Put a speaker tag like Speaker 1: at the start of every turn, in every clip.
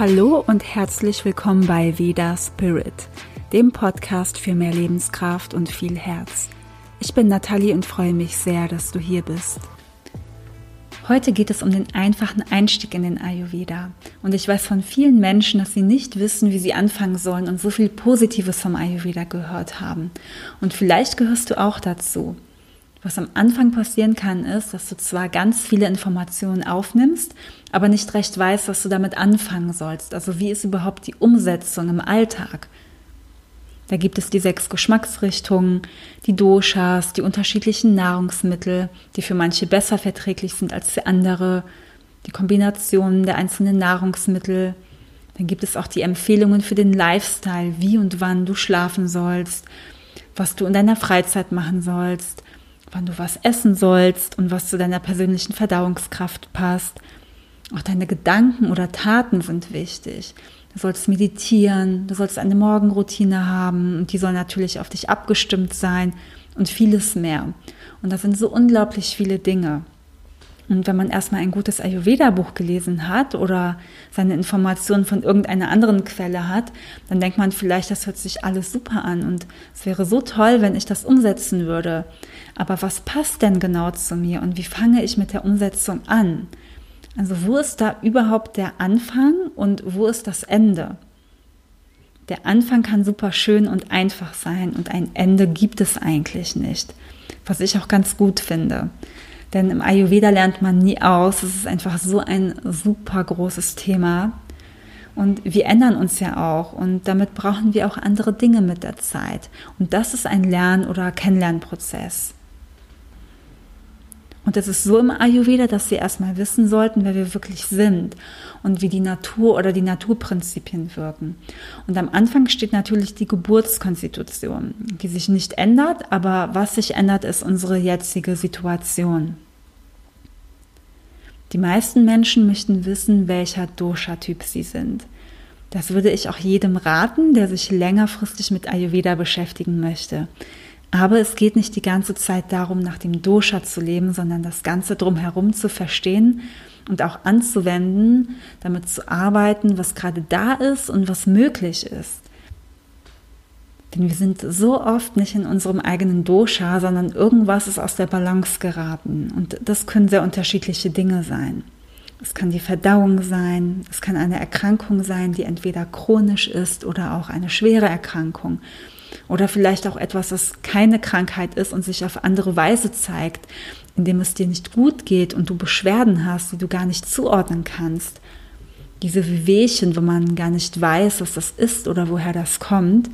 Speaker 1: Hallo und herzlich willkommen bei Veda Spirit, dem Podcast für mehr Lebenskraft und viel Herz. Ich bin Nathalie und freue mich sehr, dass du hier bist. Heute geht es um den einfachen Einstieg in den Ayurveda. Und ich weiß von vielen Menschen, dass sie nicht wissen, wie sie anfangen sollen und so viel Positives vom Ayurveda gehört haben. Und vielleicht gehörst du auch dazu. Was am Anfang passieren kann, ist, dass du zwar ganz viele Informationen aufnimmst, aber nicht recht weißt, was du damit anfangen sollst. Also wie ist überhaupt die Umsetzung im Alltag? Da gibt es die sechs Geschmacksrichtungen, die Doshas, die unterschiedlichen Nahrungsmittel, die für manche besser verträglich sind als für andere, die Kombinationen der einzelnen Nahrungsmittel. Dann gibt es auch die Empfehlungen für den Lifestyle, wie und wann du schlafen sollst, was du in deiner Freizeit machen sollst, wann du was essen sollst und was zu deiner persönlichen Verdauungskraft passt. Auch deine Gedanken oder Taten sind wichtig. Du sollst meditieren, du sollst eine Morgenroutine haben und die soll natürlich auf dich abgestimmt sein und vieles mehr. Und das sind so unglaublich viele Dinge. Und wenn man erstmal ein gutes Ayurveda-Buch gelesen hat oder seine Informationen von irgendeiner anderen Quelle hat, dann denkt man vielleicht, das hört sich alles super an und es wäre so toll, wenn ich das umsetzen würde. Aber was passt denn genau zu mir und wie fange ich mit der Umsetzung an? Also wo ist da überhaupt der Anfang und wo ist das Ende? Der Anfang kann super schön und einfach sein und ein Ende gibt es eigentlich nicht, was ich auch ganz gut finde. Denn im Ayurveda lernt man nie aus. Es ist einfach so ein super großes Thema. Und wir ändern uns ja auch und damit brauchen wir auch andere Dinge mit der Zeit. Und das ist ein Lern- oder Kennenlernprozess. Und es ist so im Ayurveda, dass wir erstmal wissen sollten, wer wir wirklich sind und wie die Natur oder die Naturprinzipien wirken. Und am Anfang steht natürlich die Geburtskonstitution, die sich nicht ändert, aber was sich ändert, ist unsere jetzige Situation. Die meisten Menschen möchten wissen, welcher Dosha-Typ sie sind. Das würde ich auch jedem raten, der sich längerfristig mit Ayurveda beschäftigen möchte. Aber es geht nicht die ganze Zeit darum, nach dem Dosha zu leben, sondern das Ganze drumherum zu verstehen und auch anzuwenden, damit zu arbeiten, was gerade da ist und was möglich ist. Denn wir sind so oft nicht in unserem eigenen Dosha, sondern irgendwas ist aus der Balance geraten. Und das können sehr unterschiedliche Dinge sein. Es kann die Verdauung sein, es kann eine Erkrankung sein, die entweder chronisch ist oder auch eine schwere Erkrankung. Oder vielleicht auch etwas, das keine Krankheit ist und sich auf andere Weise zeigt, indem es dir nicht gut geht und du Beschwerden hast, die du gar nicht zuordnen kannst. Diese Wehwehchen, wo man gar nicht weiß, was das ist oder woher das kommt.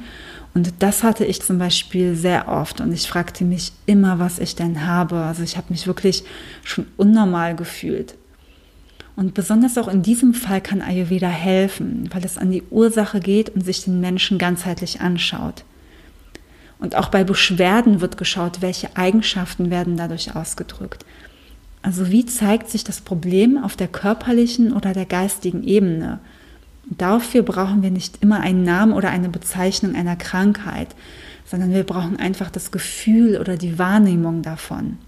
Speaker 1: Und das hatte ich zum Beispiel sehr oft und ich fragte mich immer, was ich denn habe. Also ich habe mich wirklich schon unnormal gefühlt. Und besonders auch in diesem Fall kann Ayurveda helfen, weil es an die Ursache geht und sich den Menschen ganzheitlich anschaut. Und auch bei Beschwerden wird geschaut, welche Eigenschaften werden dadurch ausgedrückt. Also wie zeigt sich das Problem auf der körperlichen oder der geistigen Ebene? Und dafür brauchen wir nicht immer einen Namen oder eine Bezeichnung einer Krankheit, sondern wir brauchen einfach das Gefühl oder die Wahrnehmung davon.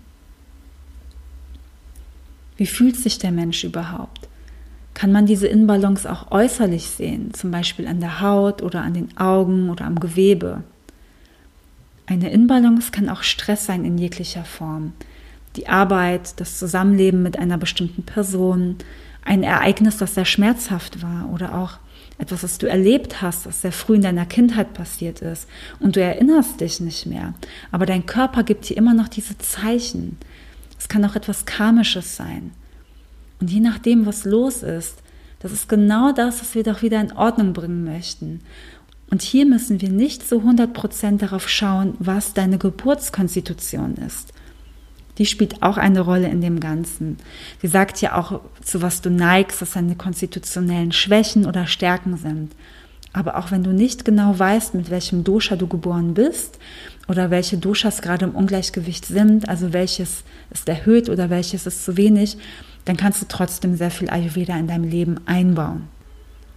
Speaker 1: Wie fühlt sich der Mensch überhaupt? Kann man diese Inbalance auch äußerlich sehen, zum Beispiel an der Haut oder an den Augen oder am Gewebe? Eine Inbalance kann auch Stress sein in jeglicher Form. Die Arbeit, das Zusammenleben mit einer bestimmten Person, ein Ereignis, das sehr schmerzhaft war oder auch etwas, was du erlebt hast, das sehr früh in deiner Kindheit passiert ist und du erinnerst dich nicht mehr. Aber dein Körper gibt dir immer noch diese Zeichen. Es kann auch etwas Karmisches sein. Und je nachdem, was los ist, das ist genau das, was wir doch wieder in Ordnung bringen möchten. Und hier müssen wir nicht zu 100% darauf schauen, was deine Geburtskonstitution ist. Die spielt auch eine Rolle in dem Ganzen. Sie sagt ja auch, zu was du neigst, was deine konstitutionellen Schwächen oder Stärken sind. Aber auch wenn du nicht genau weißt, mit welchem Dosha du geboren bist oder welche Doshas gerade im Ungleichgewicht sind, also welches ist erhöht oder welches ist zu wenig, dann kannst du trotzdem sehr viel Ayurveda in deinem Leben einbauen.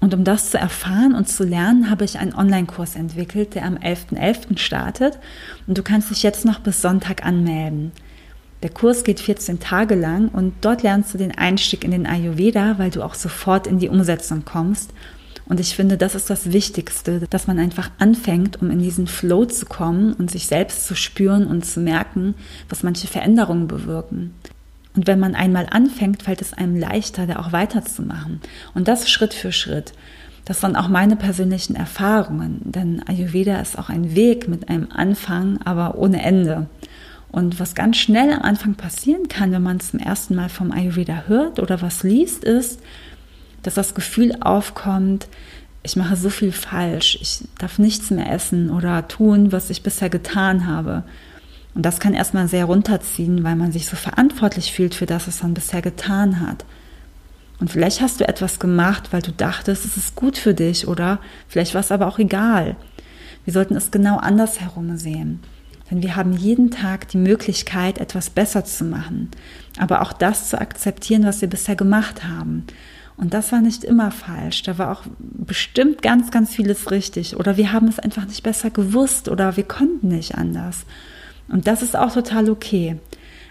Speaker 1: Und um das zu erfahren und zu lernen, habe ich einen Online-Kurs entwickelt, der am 11.11. .11. startet. Und du kannst dich jetzt noch bis Sonntag anmelden. Der Kurs geht 14 Tage lang und dort lernst du den Einstieg in den Ayurveda, weil du auch sofort in die Umsetzung kommst. Und ich finde, das ist das Wichtigste, dass man einfach anfängt, um in diesen Flow zu kommen und sich selbst zu spüren und zu merken, was manche Veränderungen bewirken. Und wenn man einmal anfängt, fällt es einem leichter, da auch weiterzumachen. Und das Schritt für Schritt. Das waren auch meine persönlichen Erfahrungen, denn Ayurveda ist auch ein Weg mit einem Anfang, aber ohne Ende. Und was ganz schnell am Anfang passieren kann, wenn man zum ersten Mal vom Ayurveda hört oder was liest, ist, dass das Gefühl aufkommt, ich mache so viel falsch, ich darf nichts mehr essen oder tun, was ich bisher getan habe. Und das kann erstmal sehr runterziehen, weil man sich so verantwortlich fühlt für das, was man bisher getan hat. Und vielleicht hast du etwas gemacht, weil du dachtest, es ist gut für dich oder vielleicht war es aber auch egal. Wir sollten es genau andersherum sehen. Denn wir haben jeden Tag die Möglichkeit, etwas besser zu machen. Aber auch das zu akzeptieren, was wir bisher gemacht haben. Und das war nicht immer falsch. Da war auch bestimmt ganz, ganz vieles richtig. Oder wir haben es einfach nicht besser gewusst oder wir konnten nicht anders. Und das ist auch total okay.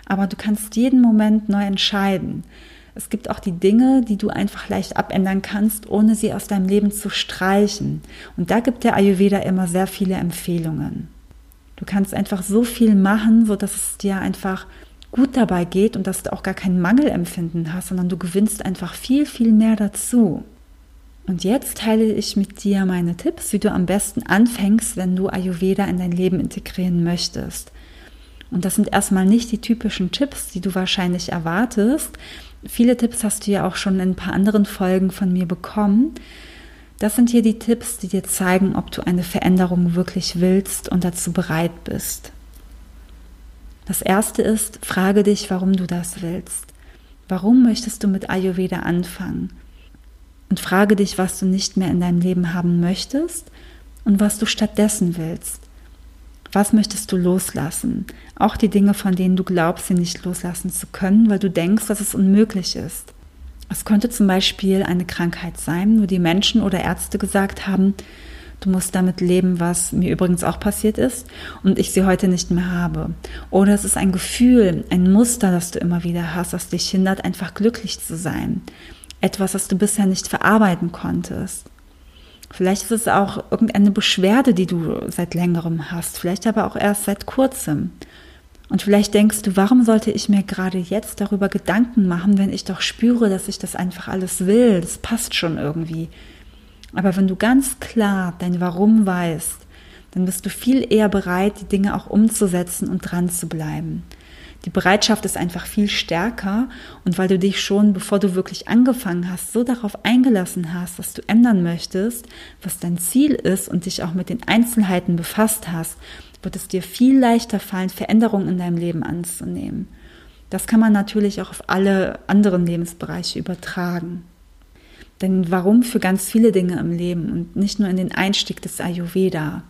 Speaker 1: Aber du kannst jeden Moment neu entscheiden. Es gibt auch die Dinge, die du einfach leicht abändern kannst, ohne sie aus deinem Leben zu streichen. Und da gibt der Ayurveda immer sehr viele Empfehlungen. Du kannst einfach so viel machen, so dass es dir einfach gut dabei geht und dass du auch gar kein Mangelempfinden hast, sondern du gewinnst einfach viel, viel mehr dazu. Und jetzt teile ich mit dir meine Tipps, wie du am besten anfängst, wenn du Ayurveda in dein Leben integrieren möchtest. Und das sind erstmal nicht die typischen Tipps, die du wahrscheinlich erwartest. Viele Tipps hast du ja auch schon in ein paar anderen Folgen von mir bekommen. Das sind hier die Tipps, die dir zeigen, ob du eine Veränderung wirklich willst und dazu bereit bist. Das erste ist, frage dich, warum du das willst. Warum möchtest du mit Ayurveda anfangen? Und frage dich, was du nicht mehr in deinem Leben haben möchtest und was du stattdessen willst. Was möchtest du loslassen? Auch die Dinge, von denen du glaubst, sie nicht loslassen zu können, weil du denkst, dass es unmöglich ist. Es könnte zum Beispiel eine Krankheit sein, wo die Menschen oder Ärzte gesagt haben, du musst damit leben, was mir übrigens auch passiert ist und ich sie heute nicht mehr habe. Oder es ist ein Gefühl, ein Muster, das du immer wieder hast, das dich hindert, einfach glücklich zu sein. Etwas, das du bisher nicht verarbeiten konntest. Vielleicht ist es auch irgendeine Beschwerde, die du seit längerem hast, vielleicht aber auch erst seit kurzem. Und vielleicht denkst du, warum sollte ich mir gerade jetzt darüber Gedanken machen, wenn ich doch spüre, dass ich das einfach alles will, das passt schon irgendwie. Aber wenn du ganz klar dein Warum weißt, dann bist du viel eher bereit, die Dinge auch umzusetzen und dran zu bleiben. Die Bereitschaft ist einfach viel stärker und weil du dich schon, bevor du wirklich angefangen hast, so darauf eingelassen hast, was du ändern möchtest, was dein Ziel ist und dich auch mit den Einzelheiten befasst hast, wird es dir viel leichter fallen, Veränderungen in deinem Leben anzunehmen. Das kann man natürlich auch auf alle anderen Lebensbereiche übertragen. Denn warum für ganz viele Dinge im Leben und nicht nur in den Einstieg des Ayurveda?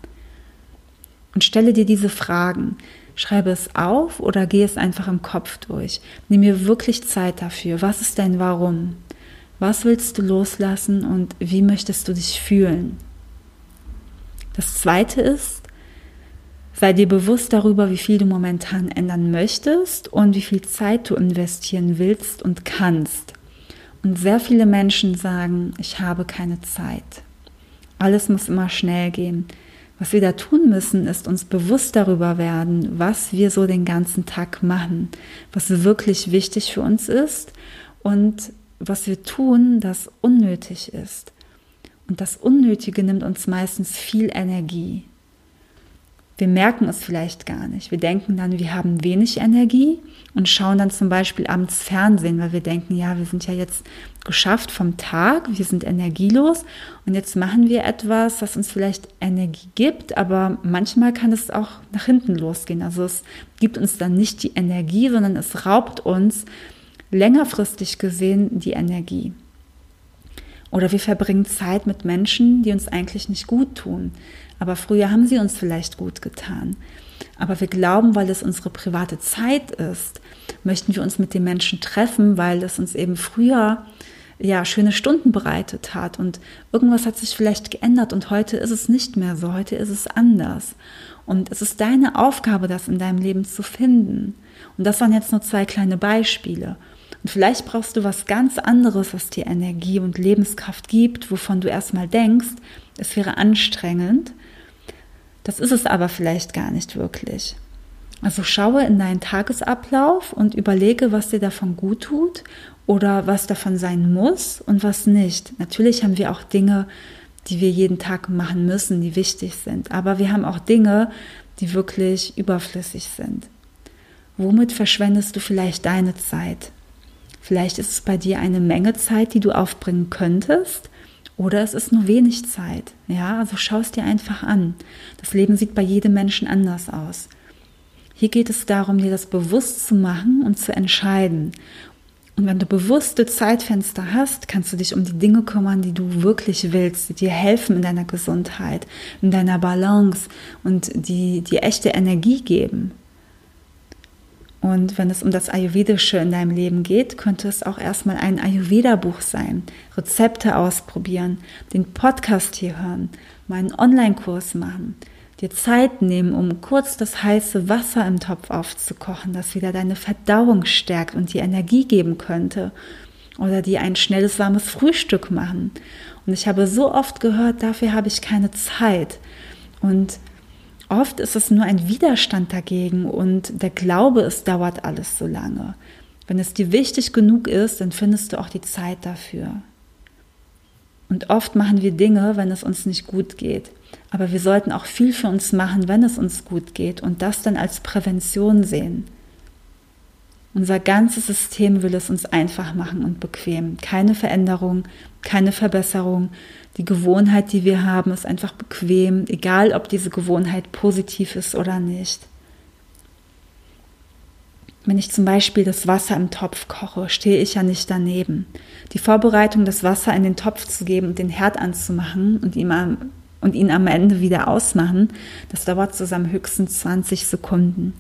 Speaker 1: Und stelle dir diese Fragen. Schreibe es auf oder gehe es einfach im Kopf durch. Nimm mir wirklich Zeit dafür. Was ist dein Warum? Was willst du loslassen und wie möchtest du dich fühlen? Das zweite ist, Sei dir bewusst darüber, wie viel du momentan ändern möchtest und wie viel Zeit du investieren willst und kannst. Und sehr viele Menschen sagen, ich habe keine Zeit. Alles muss immer schnell gehen. Was wir da tun müssen, ist uns bewusst darüber werden, was wir so den ganzen Tag machen, was wirklich wichtig für uns ist und was wir tun, das unnötig ist. Und das Unnötige nimmt uns meistens viel Energie. Wir merken es vielleicht gar nicht. Wir denken dann, wir haben wenig Energie und schauen dann zum Beispiel abends Fernsehen, weil wir denken, ja, wir sind ja jetzt geschafft vom Tag, wir sind energielos und jetzt machen wir etwas, was uns vielleicht Energie gibt, aber manchmal kann es auch nach hinten losgehen. Also es gibt uns dann nicht die Energie, sondern es raubt uns längerfristig gesehen die Energie. Oder wir verbringen Zeit mit Menschen, die uns eigentlich nicht gut tun. Aber früher haben sie uns vielleicht gut getan. Aber wir glauben, weil es unsere private Zeit ist, möchten wir uns mit den Menschen treffen, weil es uns eben früher ja, schöne Stunden bereitet hat und irgendwas hat sich vielleicht geändert und heute ist es nicht mehr so, heute ist es anders. Und es ist deine Aufgabe, das in deinem Leben zu finden. Und das waren jetzt nur zwei kleine Beispiele. Und vielleicht brauchst du was ganz anderes, was dir Energie und Lebenskraft gibt, wovon du erstmal denkst, es wäre anstrengend. Das ist es aber vielleicht gar nicht wirklich. Also schaue in deinen Tagesablauf und überlege, was dir davon gut tut oder was davon sein muss und was nicht. Natürlich haben wir auch Dinge, die wir jeden Tag machen müssen, die wichtig sind. Aber wir haben auch Dinge, die wirklich überflüssig sind. Womit verschwendest du vielleicht deine Zeit? Vielleicht ist es bei dir eine Menge Zeit, die du aufbringen könntest, oder es ist nur wenig Zeit. Ja, also schau es dir einfach an. Das Leben sieht bei jedem Menschen anders aus. Hier geht es darum, dir das bewusst zu machen und zu entscheiden. Und wenn du bewusste Zeitfenster hast, kannst du dich um die Dinge kümmern, die du wirklich willst, die dir helfen in deiner Gesundheit, in deiner Balance und die dir echte Energie geben. Und wenn es um das Ayurvedische in deinem Leben geht, könnte es auch erstmal ein Ayurveda-Buch sein, Rezepte ausprobieren, den Podcast hier hören, meinen Online-Kurs machen, dir Zeit nehmen, um kurz das heiße Wasser im Topf aufzukochen, das wieder deine Verdauung stärkt und dir Energie geben könnte. Oder dir ein schnelles, warmes Frühstück machen. Und ich habe so oft gehört, dafür habe ich keine Zeit. Und Oft ist es nur ein Widerstand dagegen und der Glaube, es dauert alles so lange. Wenn es dir wichtig genug ist, dann findest du auch die Zeit dafür. Und oft machen wir Dinge, wenn es uns nicht gut geht. Aber wir sollten auch viel für uns machen, wenn es uns gut geht und das dann als Prävention sehen. Unser ganzes System will es uns einfach machen und bequem. Keine Veränderung, keine Verbesserung. Die Gewohnheit, die wir haben, ist einfach bequem, egal ob diese Gewohnheit positiv ist oder nicht. Wenn ich zum Beispiel das Wasser im Topf koche, stehe ich ja nicht daneben. Die Vorbereitung, das Wasser in den Topf zu geben und den Herd anzumachen und ihn am, und ihn am Ende wieder ausmachen, das dauert zusammen höchstens 20 Sekunden.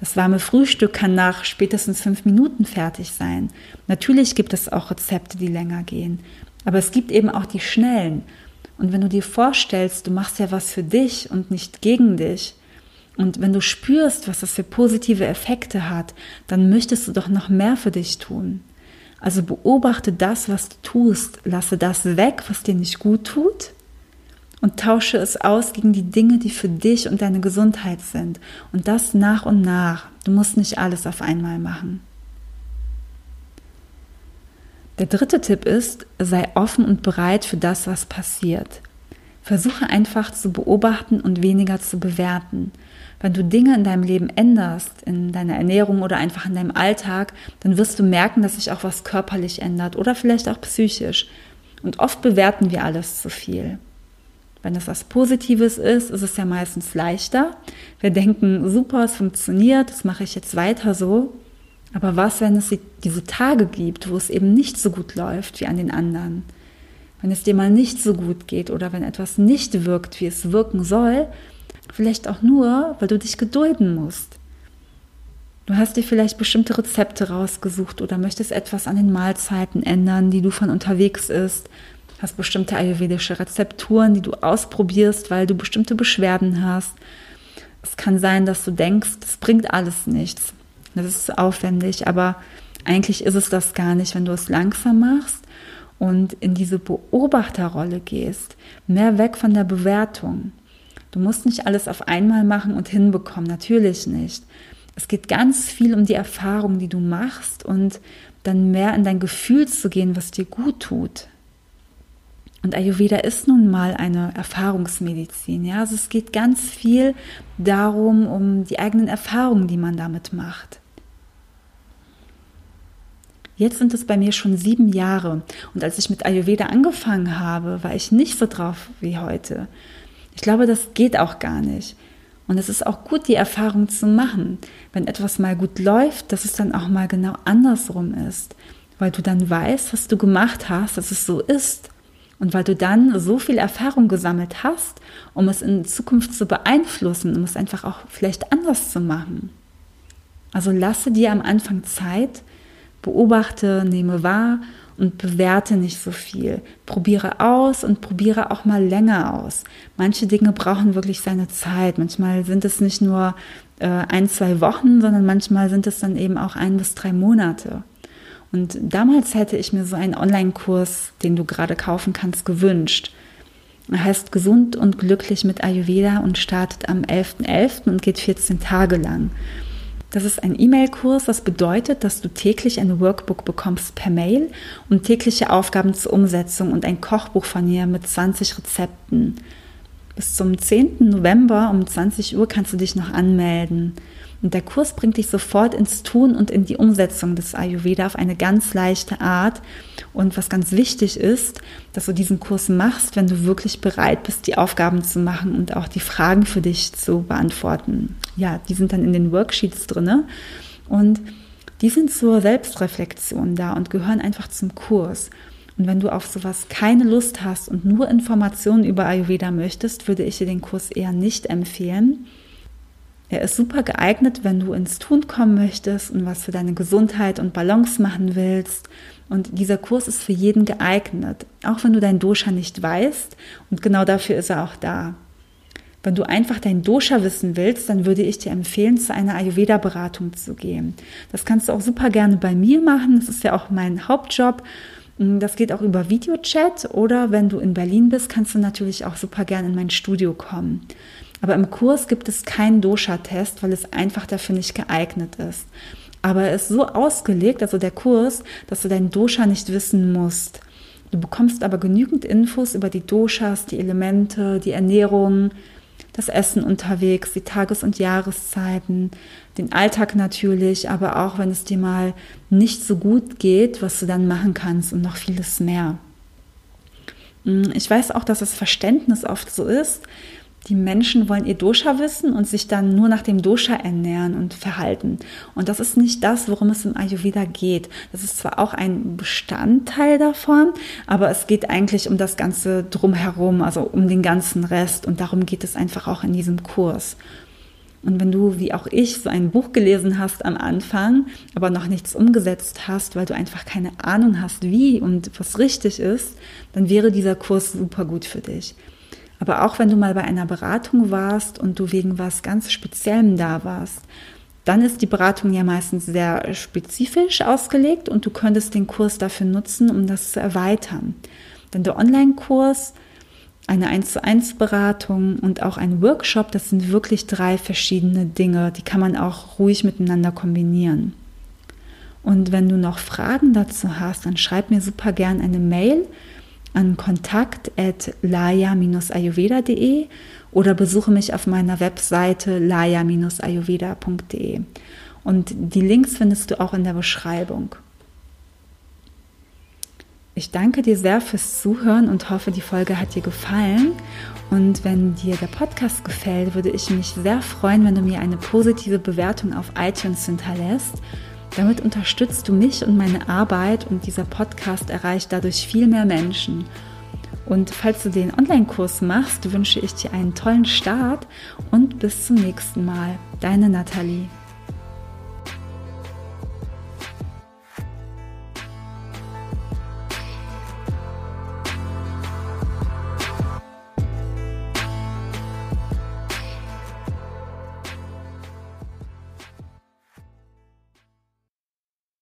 Speaker 1: Das warme Frühstück kann nach spätestens fünf Minuten fertig sein. Natürlich gibt es auch Rezepte, die länger gehen. Aber es gibt eben auch die schnellen. Und wenn du dir vorstellst, du machst ja was für dich und nicht gegen dich, und wenn du spürst, was das für positive Effekte hat, dann möchtest du doch noch mehr für dich tun. Also beobachte das, was du tust, lasse das weg, was dir nicht gut tut und tausche es aus gegen die Dinge, die für dich und deine Gesundheit sind. Und das nach und nach. Du musst nicht alles auf einmal machen. Der dritte Tipp ist, sei offen und bereit für das, was passiert. Versuche einfach zu beobachten und weniger zu bewerten. Wenn du Dinge in deinem Leben änderst, in deiner Ernährung oder einfach in deinem Alltag, dann wirst du merken, dass sich auch was körperlich ändert oder vielleicht auch psychisch. Und oft bewerten wir alles zu viel. Wenn es was Positives ist, ist es ja meistens leichter. Wir denken, super, es funktioniert, das mache ich jetzt weiter so. Aber was, wenn es diese Tage gibt, wo es eben nicht so gut läuft wie an den anderen? Wenn es dir mal nicht so gut geht oder wenn etwas nicht wirkt, wie es wirken soll, vielleicht auch nur, weil du dich gedulden musst. Du hast dir vielleicht bestimmte Rezepte rausgesucht oder möchtest etwas an den Mahlzeiten ändern, die du von unterwegs isst hast bestimmte ayurvedische Rezepturen, die du ausprobierst, weil du bestimmte Beschwerden hast. Es kann sein, dass du denkst, das bringt alles nichts. Das ist aufwendig, aber eigentlich ist es das gar nicht, wenn du es langsam machst und in diese Beobachterrolle gehst, mehr weg von der Bewertung. Du musst nicht alles auf einmal machen und hinbekommen, natürlich nicht. Es geht ganz viel um die Erfahrung, die du machst und dann mehr in dein Gefühl zu gehen, was dir gut tut. Und Ayurveda ist nun mal eine Erfahrungsmedizin. Ja, also es geht ganz viel darum, um die eigenen Erfahrungen, die man damit macht. Jetzt sind es bei mir schon sieben Jahre. Und als ich mit Ayurveda angefangen habe, war ich nicht so drauf wie heute. Ich glaube, das geht auch gar nicht. Und es ist auch gut, die Erfahrung zu machen. Wenn etwas mal gut läuft, dass es dann auch mal genau andersrum ist. Weil du dann weißt, was du gemacht hast, dass es so ist. Und weil du dann so viel Erfahrung gesammelt hast, um es in Zukunft zu beeinflussen, um es einfach auch vielleicht anders zu machen. Also lasse dir am Anfang Zeit, beobachte, nehme wahr und bewerte nicht so viel. Probiere aus und probiere auch mal länger aus. Manche Dinge brauchen wirklich seine Zeit. Manchmal sind es nicht nur äh, ein, zwei Wochen, sondern manchmal sind es dann eben auch ein bis drei Monate. Und damals hätte ich mir so einen Online-Kurs, den du gerade kaufen kannst, gewünscht. Er heißt Gesund und glücklich mit Ayurveda und startet am 11.11. .11. und geht 14 Tage lang. Das ist ein E-Mail-Kurs, das bedeutet, dass du täglich ein Workbook bekommst per Mail und tägliche Aufgaben zur Umsetzung und ein Kochbuch von mir mit 20 Rezepten. Bis zum 10. November um 20 Uhr kannst du dich noch anmelden. Und der Kurs bringt dich sofort ins Tun und in die Umsetzung des Ayurveda auf eine ganz leichte Art. Und was ganz wichtig ist, dass du diesen Kurs machst, wenn du wirklich bereit bist, die Aufgaben zu machen und auch die Fragen für dich zu beantworten. Ja, die sind dann in den Worksheets drinne und die sind zur Selbstreflexion da und gehören einfach zum Kurs. Und wenn du auf sowas keine Lust hast und nur Informationen über Ayurveda möchtest, würde ich dir den Kurs eher nicht empfehlen. Er ist super geeignet, wenn du ins Tun kommen möchtest und was für deine Gesundheit und Balance machen willst. Und dieser Kurs ist für jeden geeignet, auch wenn du dein Dosha nicht weißt. Und genau dafür ist er auch da. Wenn du einfach dein Dosha wissen willst, dann würde ich dir empfehlen, zu einer Ayurveda-Beratung zu gehen. Das kannst du auch super gerne bei mir machen. Das ist ja auch mein Hauptjob. Das geht auch über Videochat oder wenn du in Berlin bist, kannst du natürlich auch super gerne in mein Studio kommen. Aber im Kurs gibt es keinen Dosha-Test, weil es einfach dafür nicht geeignet ist. Aber er ist so ausgelegt, also der Kurs, dass du deinen Dosha nicht wissen musst. Du bekommst aber genügend Infos über die Doshas, die Elemente, die Ernährung, das Essen unterwegs, die Tages- und Jahreszeiten, den Alltag natürlich, aber auch wenn es dir mal nicht so gut geht, was du dann machen kannst und noch vieles mehr. Hm, ich weiß auch, dass das Verständnis oft so ist, die Menschen wollen ihr Dosha wissen und sich dann nur nach dem Dosha ernähren und verhalten. Und das ist nicht das, worum es im Ayurveda geht. Das ist zwar auch ein Bestandteil davon, aber es geht eigentlich um das Ganze drumherum, also um den ganzen Rest. Und darum geht es einfach auch in diesem Kurs. Und wenn du, wie auch ich, so ein Buch gelesen hast am Anfang, aber noch nichts umgesetzt hast, weil du einfach keine Ahnung hast, wie und was richtig ist, dann wäre dieser Kurs super gut für dich. Aber auch wenn du mal bei einer Beratung warst und du wegen was ganz Speziellem da warst, dann ist die Beratung ja meistens sehr spezifisch ausgelegt und du könntest den Kurs dafür nutzen, um das zu erweitern. Denn der Online-Kurs, eine 1 zu 1 Beratung und auch ein Workshop, das sind wirklich drei verschiedene Dinge, die kann man auch ruhig miteinander kombinieren. Und wenn du noch Fragen dazu hast, dann schreib mir super gern eine Mail an kontakt.laya-ayurveda.de oder besuche mich auf meiner Webseite laya-ayurveda.de. Und die Links findest du auch in der Beschreibung. Ich danke dir sehr fürs Zuhören und hoffe, die Folge hat dir gefallen. Und wenn dir der Podcast gefällt, würde ich mich sehr freuen, wenn du mir eine positive Bewertung auf iTunes hinterlässt damit unterstützt du mich und meine Arbeit und dieser Podcast erreicht dadurch viel mehr Menschen. Und falls du den Online-Kurs machst, wünsche ich dir einen tollen Start und bis zum nächsten Mal. Deine Nathalie.